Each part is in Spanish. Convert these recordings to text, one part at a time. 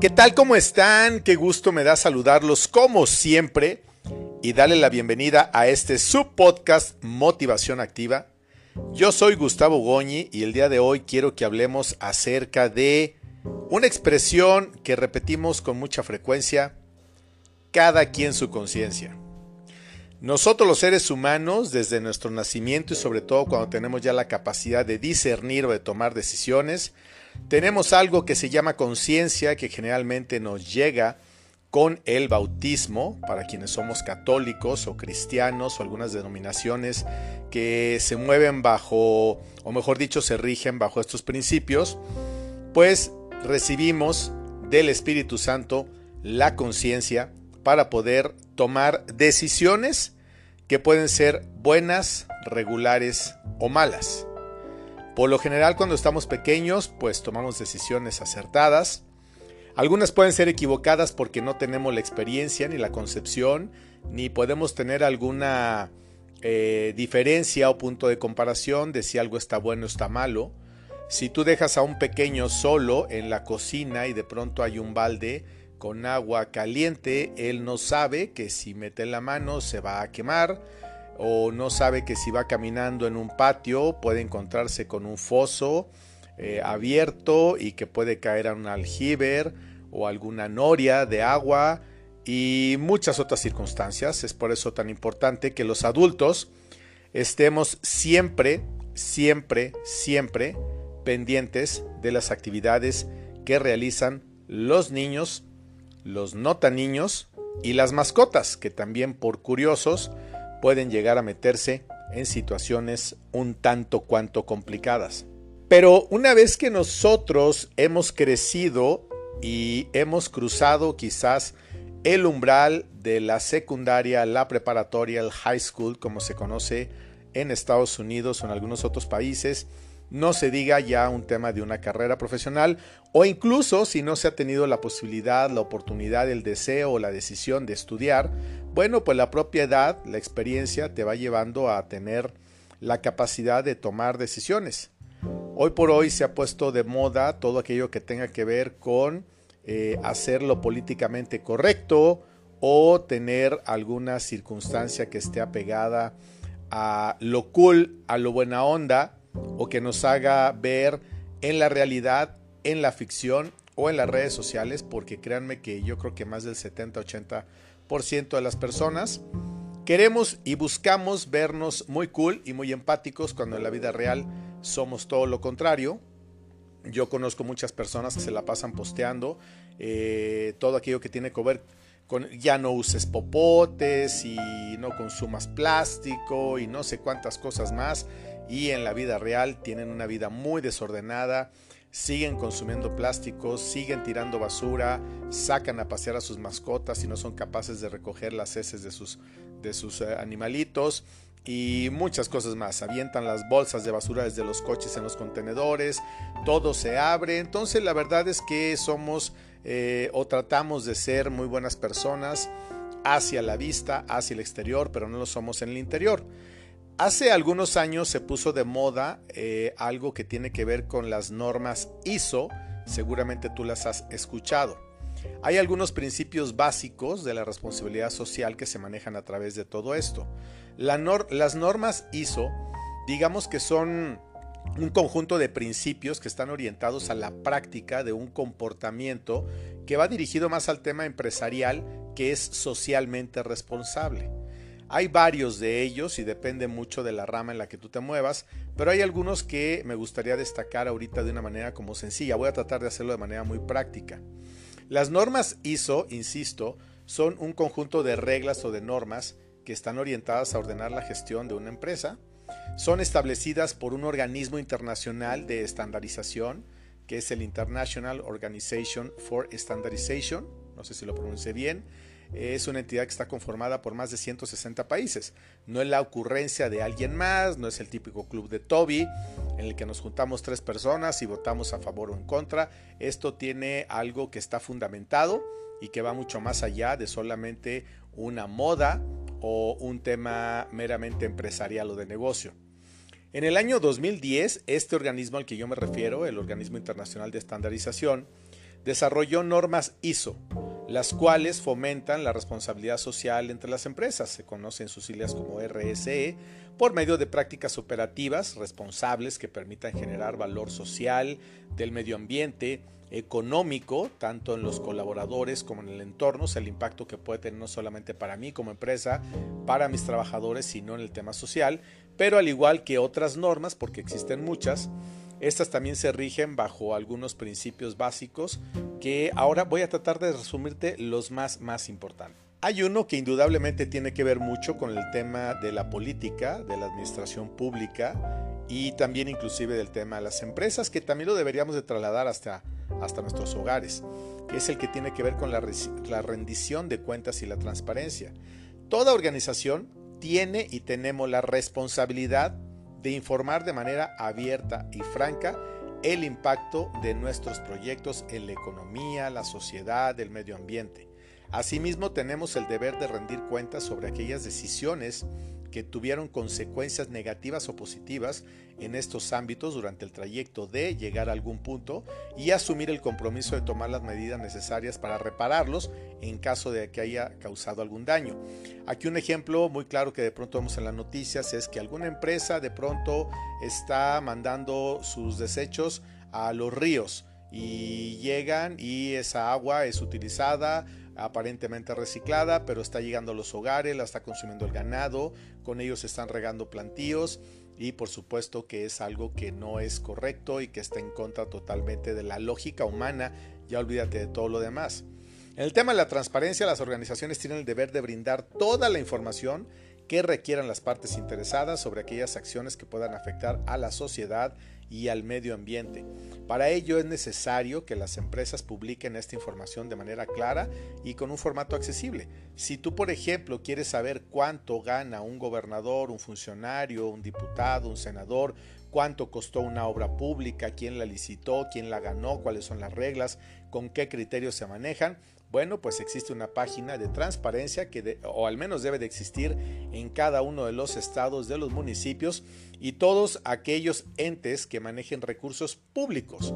¿Qué tal? ¿Cómo están? Qué gusto me da saludarlos como siempre y darle la bienvenida a este subpodcast Motivación Activa. Yo soy Gustavo Goñi y el día de hoy quiero que hablemos acerca de una expresión que repetimos con mucha frecuencia, cada quien su conciencia. Nosotros los seres humanos, desde nuestro nacimiento y sobre todo cuando tenemos ya la capacidad de discernir o de tomar decisiones, tenemos algo que se llama conciencia que generalmente nos llega con el bautismo, para quienes somos católicos o cristianos o algunas denominaciones que se mueven bajo, o mejor dicho, se rigen bajo estos principios, pues recibimos del Espíritu Santo la conciencia para poder tomar decisiones que pueden ser buenas, regulares o malas. Por lo general cuando estamos pequeños pues tomamos decisiones acertadas. Algunas pueden ser equivocadas porque no tenemos la experiencia ni la concepción, ni podemos tener alguna eh, diferencia o punto de comparación de si algo está bueno o está malo. Si tú dejas a un pequeño solo en la cocina y de pronto hay un balde, con agua caliente, él no sabe que si mete la mano se va a quemar o no sabe que si va caminando en un patio puede encontrarse con un foso eh, abierto y que puede caer a un aljibe o alguna noria de agua y muchas otras circunstancias. Es por eso tan importante que los adultos estemos siempre, siempre, siempre pendientes de las actividades que realizan los niños los nota niños y las mascotas, que también por curiosos pueden llegar a meterse en situaciones un tanto cuanto complicadas. Pero una vez que nosotros hemos crecido y hemos cruzado quizás el umbral de la secundaria, la preparatoria, el high school, como se conoce en Estados Unidos o en algunos otros países, no se diga ya un tema de una carrera profesional o incluso si no se ha tenido la posibilidad, la oportunidad, el deseo o la decisión de estudiar, bueno, pues la propia edad, la experiencia te va llevando a tener la capacidad de tomar decisiones. Hoy por hoy se ha puesto de moda todo aquello que tenga que ver con eh, hacerlo políticamente correcto o tener alguna circunstancia que esté apegada a lo cool, a lo buena onda, o que nos haga ver en la realidad, en la ficción o en las redes sociales, porque créanme que yo creo que más del 70-80% de las personas queremos y buscamos vernos muy cool y muy empáticos cuando en la vida real somos todo lo contrario. Yo conozco muchas personas que se la pasan posteando eh, todo aquello que tiene que ver con ya no uses popotes y no consumas plástico y no sé cuántas cosas más y en la vida real tienen una vida muy desordenada, siguen consumiendo plásticos, siguen tirando basura, sacan a pasear a sus mascotas y no son capaces de recoger las heces de sus, de sus eh, animalitos y muchas cosas más. Avientan las bolsas de basura desde los coches en los contenedores, todo se abre. Entonces la verdad es que somos eh, o tratamos de ser muy buenas personas hacia la vista, hacia el exterior, pero no lo somos en el interior. Hace algunos años se puso de moda eh, algo que tiene que ver con las normas ISO, seguramente tú las has escuchado. Hay algunos principios básicos de la responsabilidad social que se manejan a través de todo esto. las normas ISO, digamos que son un conjunto de principios que están orientados a la práctica de un comportamiento que va dirigido más al tema empresarial que es socialmente responsable. Hay varios de ellos y depende mucho de la rama en la que tú te muevas, pero hay algunos que me gustaría destacar ahorita de una manera como sencilla. Voy a tratar de hacerlo de manera muy práctica. Las normas ISO, insisto, son un conjunto de reglas o de normas que están orientadas a ordenar la gestión de una empresa. Son establecidas por un organismo internacional de estandarización, que es el International Organization for Standardization, no sé si lo pronuncié bien, es una entidad que está conformada por más de 160 países. No es la ocurrencia de alguien más, no es el típico club de Toby en el que nos juntamos tres personas y votamos a favor o en contra. Esto tiene algo que está fundamentado y que va mucho más allá de solamente una moda o un tema meramente empresarial o de negocio. En el año 2010, este organismo al que yo me refiero, el Organismo Internacional de Estandarización, desarrolló normas ISO, las cuales fomentan la responsabilidad social entre las empresas, se conocen sus siglas como RSE, por medio de prácticas operativas responsables que permitan generar valor social, del medio ambiente, económico, tanto en los colaboradores como en el entorno, o sea, el impacto que puede tener no solamente para mí como empresa, para mis trabajadores, sino en el tema social, pero al igual que otras normas, porque existen muchas, estas también se rigen bajo algunos principios básicos que ahora voy a tratar de resumirte los más, más importantes. Hay uno que indudablemente tiene que ver mucho con el tema de la política, de la administración pública y también inclusive del tema de las empresas, que también lo deberíamos de trasladar hasta, hasta nuestros hogares, que es el que tiene que ver con la, la rendición de cuentas y la transparencia. Toda organización tiene y tenemos la responsabilidad de informar de manera abierta y franca el impacto de nuestros proyectos en la economía, la sociedad, el medio ambiente. Asimismo, tenemos el deber de rendir cuentas sobre aquellas decisiones que tuvieron consecuencias negativas o positivas en estos ámbitos durante el trayecto de llegar a algún punto y asumir el compromiso de tomar las medidas necesarias para repararlos en caso de que haya causado algún daño. Aquí un ejemplo muy claro que de pronto vemos en las noticias es que alguna empresa de pronto está mandando sus desechos a los ríos y llegan y esa agua es utilizada aparentemente reciclada, pero está llegando a los hogares, la está consumiendo el ganado, con ellos están regando plantíos y por supuesto que es algo que no es correcto y que está en contra totalmente de la lógica humana, ya olvídate de todo lo demás. En el tema de la transparencia, las organizaciones tienen el deber de brindar toda la información que requieran las partes interesadas sobre aquellas acciones que puedan afectar a la sociedad y al medio ambiente. Para ello es necesario que las empresas publiquen esta información de manera clara y con un formato accesible. Si tú, por ejemplo, quieres saber cuánto gana un gobernador, un funcionario, un diputado, un senador, cuánto costó una obra pública, quién la licitó, quién la ganó, cuáles son las reglas, con qué criterios se manejan, bueno, pues existe una página de transparencia que, o al menos debe de existir en cada uno de los estados de los municipios y todos aquellos entes que manejen recursos públicos.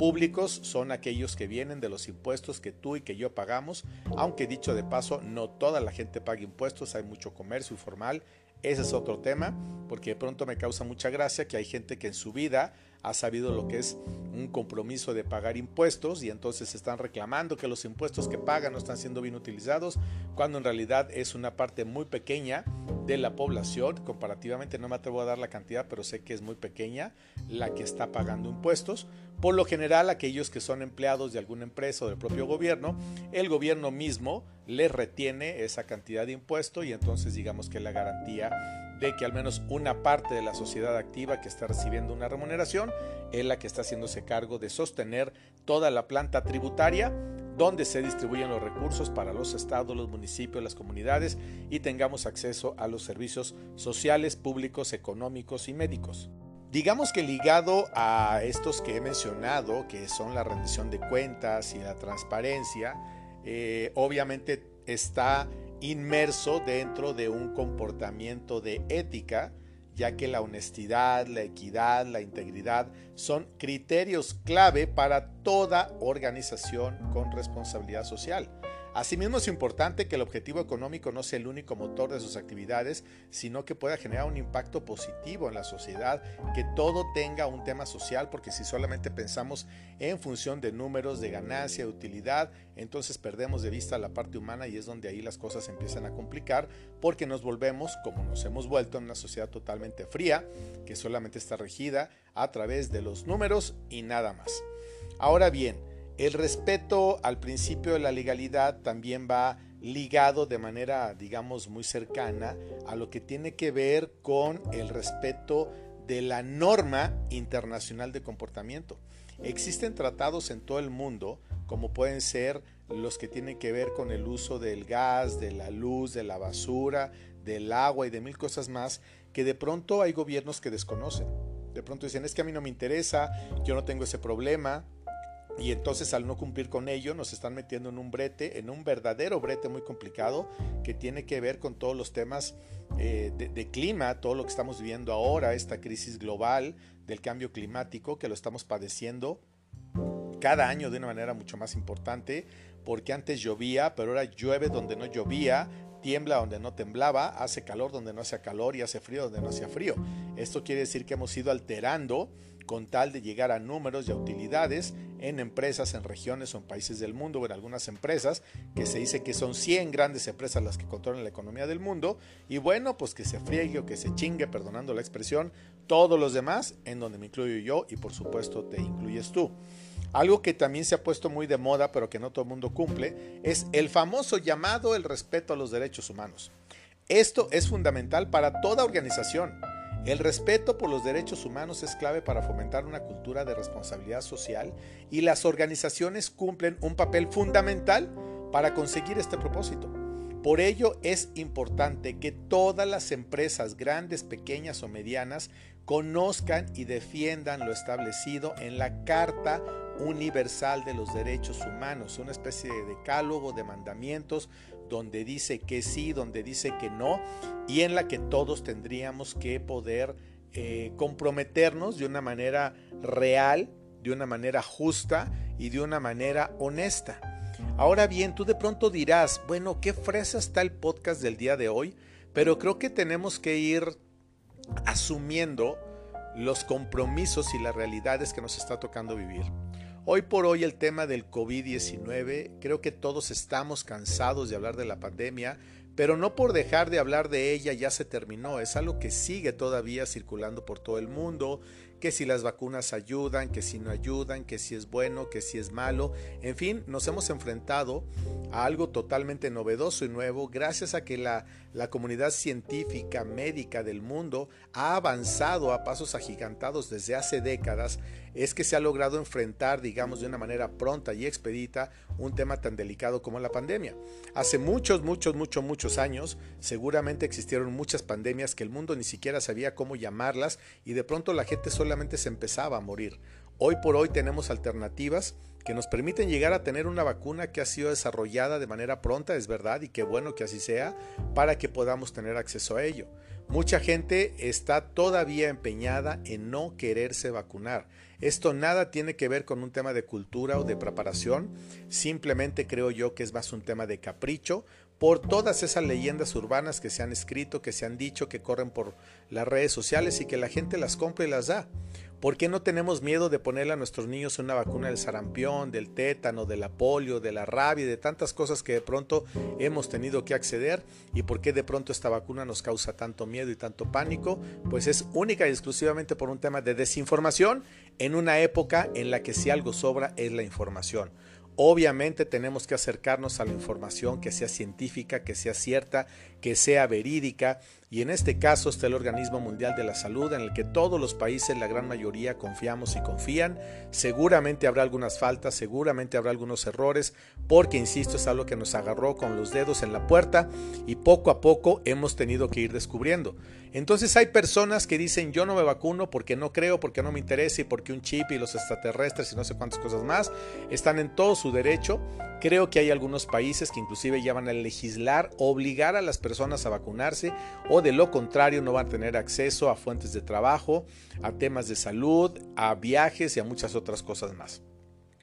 Públicos son aquellos que vienen de los impuestos que tú y que yo pagamos, aunque dicho de paso, no toda la gente paga impuestos, hay mucho comercio informal, ese es otro tema, porque de pronto me causa mucha gracia que hay gente que en su vida ha sabido lo que es un compromiso de pagar impuestos y entonces están reclamando que los impuestos que pagan no están siendo bien utilizados, cuando en realidad es una parte muy pequeña de la población, comparativamente no me atrevo a dar la cantidad, pero sé que es muy pequeña la que está pagando impuestos. Por lo general, aquellos que son empleados de alguna empresa o del propio gobierno, el gobierno mismo les retiene esa cantidad de impuesto y entonces digamos que la garantía de que al menos una parte de la sociedad activa que está recibiendo una remuneración es la que está haciéndose cargo de sostener toda la planta tributaria donde se distribuyen los recursos para los estados, los municipios, las comunidades y tengamos acceso a los servicios sociales, públicos, económicos y médicos. Digamos que ligado a estos que he mencionado, que son la rendición de cuentas y la transparencia, eh, obviamente está inmerso dentro de un comportamiento de ética, ya que la honestidad, la equidad, la integridad son criterios clave para toda organización con responsabilidad social. Asimismo, es importante que el objetivo económico no sea el único motor de sus actividades, sino que pueda generar un impacto positivo en la sociedad, que todo tenga un tema social, porque si solamente pensamos en función de números, de ganancia, de utilidad, entonces perdemos de vista la parte humana y es donde ahí las cosas empiezan a complicar, porque nos volvemos, como nos hemos vuelto, en una sociedad totalmente fría, que solamente está regida a través de los números y nada más. Ahora bien, el respeto al principio de la legalidad también va ligado de manera, digamos, muy cercana a lo que tiene que ver con el respeto de la norma internacional de comportamiento. Existen tratados en todo el mundo, como pueden ser los que tienen que ver con el uso del gas, de la luz, de la basura, del agua y de mil cosas más, que de pronto hay gobiernos que desconocen. De pronto dicen, es que a mí no me interesa, yo no tengo ese problema, y entonces al no cumplir con ello nos están metiendo en un brete, en un verdadero brete muy complicado que tiene que ver con todos los temas eh, de, clima, todo lo que estamos viviendo ahora, esta crisis global del cambio climático que lo estamos padeciendo cada año de una manera mucho más importante, porque antes llovía, pero ahora llueve donde no llovía, tiembla donde no temblaba, hace calor donde no hacía calor y hace frío donde no hacía frío. Esto quiere decir que hemos ido alterando con tal de llegar a números y a utilidades en empresas, en regiones o en países del mundo o en algunas empresas, que se dice que son 100 grandes empresas las que controlan la economía del mundo, y bueno, pues que se friegue o que se chingue, perdonando la expresión, todos los demás, en donde me incluyo yo y por supuesto te incluyes tú. Algo que también se ha puesto muy de moda, pero que no todo el mundo cumple, es el famoso llamado el respeto a los derechos humanos. Esto es fundamental para toda organización el respeto por los derechos humanos es clave para fomentar una cultura de responsabilidad social y las organizaciones cumplen un papel fundamental para conseguir este propósito. Por ello es importante que todas las empresas, grandes, pequeñas o medianas, conozcan y defiendan lo establecido en la Carta Universal de los Derechos Humanos, una especie de decálogo de mandamientos donde dice que sí, donde dice que no, y en la que todos tendríamos que poder eh, comprometernos de una manera real, de una manera justa y de una manera honesta. Ahora bien, tú de pronto dirás, bueno, qué fresa está el podcast del día de hoy, pero creo que tenemos que ir asumiendo los compromisos y las realidades que nos está tocando vivir. Hoy por hoy el tema del COVID-19, creo que todos estamos cansados de hablar de la pandemia, pero no por dejar de hablar de ella ya se terminó, es algo que sigue todavía circulando por todo el mundo, que si las vacunas ayudan, que si no ayudan, que si es bueno, que si es malo. En fin, nos hemos enfrentado a algo totalmente novedoso y nuevo gracias a que la, la comunidad científica médica del mundo ha avanzado a pasos agigantados desde hace décadas es que se ha logrado enfrentar, digamos, de una manera pronta y expedita un tema tan delicado como la pandemia. Hace muchos, muchos, muchos, muchos años, seguramente existieron muchas pandemias que el mundo ni siquiera sabía cómo llamarlas y de pronto la gente solamente se empezaba a morir. Hoy por hoy tenemos alternativas que nos permiten llegar a tener una vacuna que ha sido desarrollada de manera pronta, es verdad, y qué bueno que así sea, para que podamos tener acceso a ello. Mucha gente está todavía empeñada en no quererse vacunar. Esto nada tiene que ver con un tema de cultura o de preparación, simplemente creo yo que es más un tema de capricho por todas esas leyendas urbanas que se han escrito, que se han dicho, que corren por las redes sociales y que la gente las compra y las da. ¿Por qué no tenemos miedo de ponerle a nuestros niños una vacuna del sarampión, del tétano, de la polio, de la rabia, de tantas cosas que de pronto hemos tenido que acceder? ¿Y por qué de pronto esta vacuna nos causa tanto miedo y tanto pánico? Pues es única y exclusivamente por un tema de desinformación en una época en la que si algo sobra es la información. Obviamente tenemos que acercarnos a la información que sea científica, que sea cierta, que sea verídica y en este caso está el Organismo Mundial de la Salud en el que todos los países, la gran mayoría, confiamos y confían. Seguramente habrá algunas faltas, seguramente habrá algunos errores, porque, insisto, es algo que nos agarró con los dedos en la puerta y poco a poco hemos tenido que ir descubriendo. Entonces hay personas que dicen yo no me vacuno porque no creo, porque no me interesa y porque un chip y los extraterrestres y no sé cuántas cosas más están en todo su derecho. Creo que hay algunos países que inclusive ya van a legislar, obligar a las personas a vacunarse o de lo contrario no van a tener acceso a fuentes de trabajo, a temas de salud, a viajes y a muchas otras cosas más.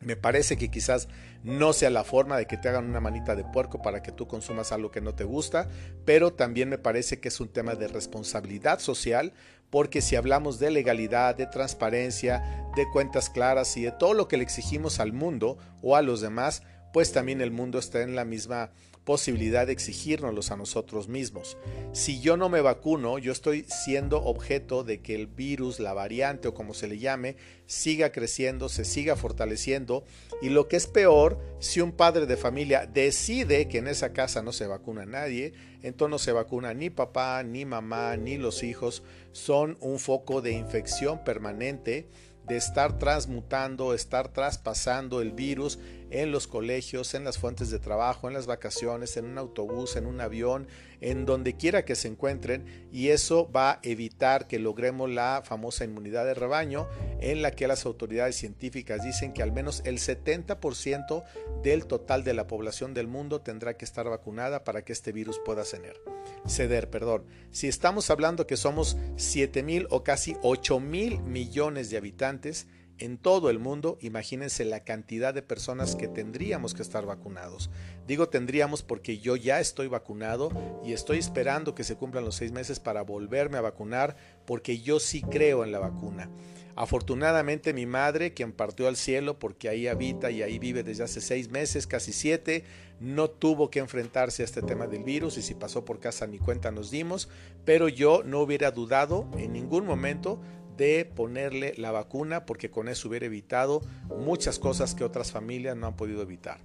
Me parece que quizás no sea la forma de que te hagan una manita de puerco para que tú consumas algo que no te gusta, pero también me parece que es un tema de responsabilidad social, porque si hablamos de legalidad, de transparencia, de cuentas claras y de todo lo que le exigimos al mundo o a los demás, pues también el mundo está en la misma posibilidad de exigírnoslos a nosotros mismos. Si yo no me vacuno, yo estoy siendo objeto de que el virus, la variante o como se le llame, siga creciendo, se siga fortaleciendo y lo que es peor, si un padre de familia decide que en esa casa no se vacuna nadie, entonces no se vacuna ni papá, ni mamá, ni los hijos, son un foco de infección permanente de estar transmutando, estar traspasando el virus en los colegios, en las fuentes de trabajo, en las vacaciones, en un autobús, en un avión, en donde quiera que se encuentren y eso va a evitar que logremos la famosa inmunidad de rebaño en la que las autoridades científicas dicen que al menos el 70% del total de la población del mundo tendrá que estar vacunada para que este virus pueda ceder. Ceder, perdón. Si estamos hablando que somos 7 mil o casi 8 mil millones de habitantes, en todo el mundo, imagínense la cantidad de personas que tendríamos que estar vacunados. Digo tendríamos porque yo ya estoy vacunado y estoy esperando que se cumplan los seis meses para volverme a vacunar porque yo sí creo en la vacuna. Afortunadamente mi madre, quien partió al cielo porque ahí habita y ahí vive desde hace seis meses, casi siete, no tuvo que enfrentarse a este tema del virus y si pasó por casa ni cuenta nos dimos, pero yo no hubiera dudado en ningún momento de ponerle la vacuna porque con eso hubiera evitado muchas cosas que otras familias no han podido evitar.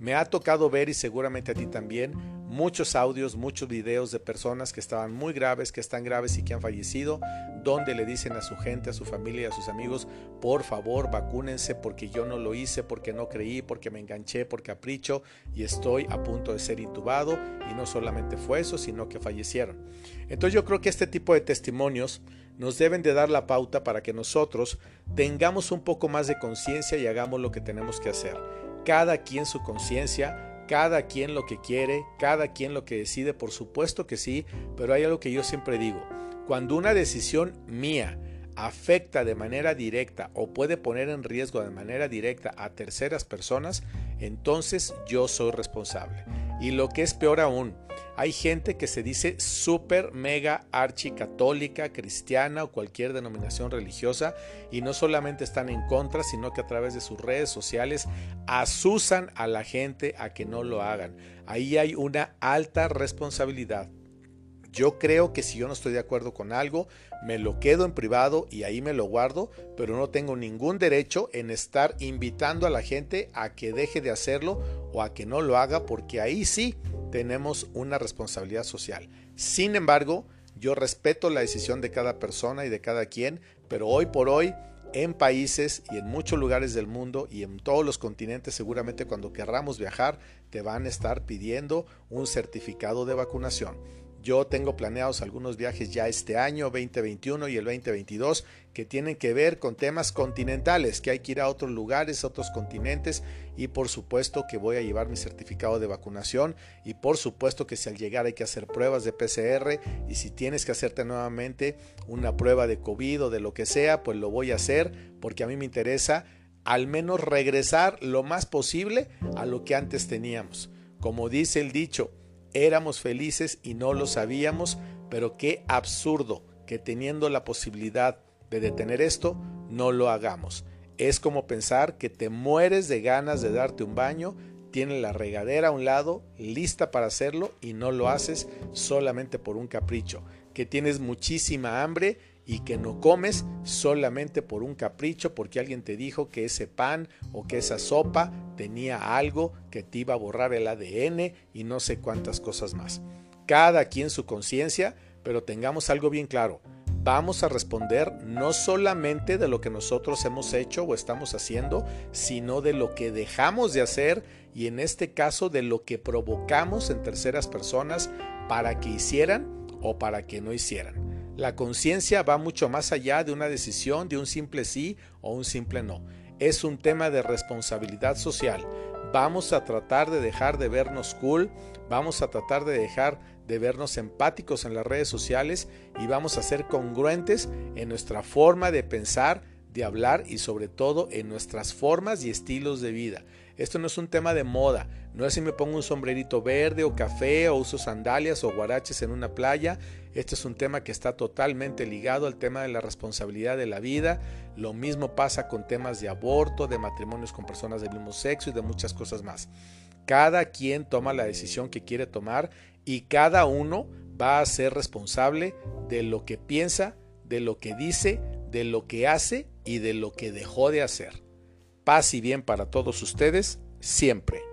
Me ha tocado ver y seguramente a ti también muchos audios, muchos videos de personas que estaban muy graves, que están graves y que han fallecido, donde le dicen a su gente, a su familia a sus amigos, por favor vacúnense porque yo no lo hice, porque no creí, porque me enganché por capricho y estoy a punto de ser intubado y no solamente fue eso, sino que fallecieron. Entonces yo creo que este tipo de testimonios nos deben de dar la pauta para que nosotros tengamos un poco más de conciencia y hagamos lo que tenemos que hacer cada quien su conciencia, cada quien lo que quiere, cada quien lo que decide, por supuesto que sí, pero hay algo que yo siempre digo, cuando una decisión mía afecta de manera directa o puede poner en riesgo de manera directa a terceras personas, entonces yo soy responsable. Y lo que es peor aún, hay gente que se dice súper mega archicatólica, cristiana o cualquier denominación religiosa y no solamente están en contra, sino que a través de sus redes sociales asusan a la gente a que no lo hagan. Ahí hay una alta responsabilidad yo creo que si yo no estoy de acuerdo con algo, me lo quedo en privado y ahí me lo guardo, pero no tengo ningún derecho en estar invitando a la gente a que deje de hacerlo o a que no lo haga, porque ahí sí tenemos una responsabilidad social. Sin embargo, yo respeto la decisión de cada persona y de cada quien, pero hoy por hoy en países y en muchos lugares del mundo y en todos los continentes seguramente cuando querramos viajar te van a estar pidiendo un certificado de vacunación. Yo tengo planeados algunos viajes ya este año 2021 y el 2022 que tienen que ver con temas continentales, que hay que ir a otros lugares, a otros continentes y por supuesto que voy a llevar mi certificado de vacunación y por supuesto que si al llegar hay que hacer pruebas de PCR y si tienes que hacerte nuevamente una prueba de COVID o de lo que sea, pues lo voy a hacer porque a mí me interesa al menos regresar lo más posible a lo que antes teníamos. Como dice el dicho, éramos felices y no lo sabíamos, pero qué absurdo que teniendo la posibilidad de detener esto, no lo hagamos. Es como pensar que te mueres de ganas de darte un baño, tienes la regadera a un lado, lista para hacerlo y no lo haces solamente por un capricho, que tienes muchísima hambre y que no comes solamente por un capricho, porque alguien te dijo que ese pan o que esa sopa tenía algo que te iba a borrar el ADN y no sé cuántas cosas más. Cada quien su conciencia, pero tengamos algo bien claro. Vamos a responder no solamente de lo que nosotros hemos hecho o estamos haciendo, sino de lo que dejamos de hacer y en este caso de lo que provocamos en terceras personas para que hicieran o para que no hicieran. La conciencia va mucho más allá de una decisión, de un simple sí o un simple no. Es un tema de responsabilidad social. Vamos a tratar de dejar de vernos cool, vamos a tratar de dejar de vernos empáticos en las redes sociales y vamos a ser congruentes en nuestra forma de pensar, de hablar y sobre todo en nuestras formas y estilos de vida. Esto no es un tema de moda, no es si me pongo un sombrerito verde o café o uso sandalias o guaraches en una playa. Este es un tema que está totalmente ligado al tema de la responsabilidad de la vida. Lo mismo pasa con temas de aborto, de matrimonios con personas del mismo sexo y de muchas cosas más. Cada quien toma la decisión que quiere tomar y cada uno va a ser responsable de lo que piensa, de lo que dice, de lo que hace y de lo que dejó de hacer. Paz y bien para todos ustedes siempre.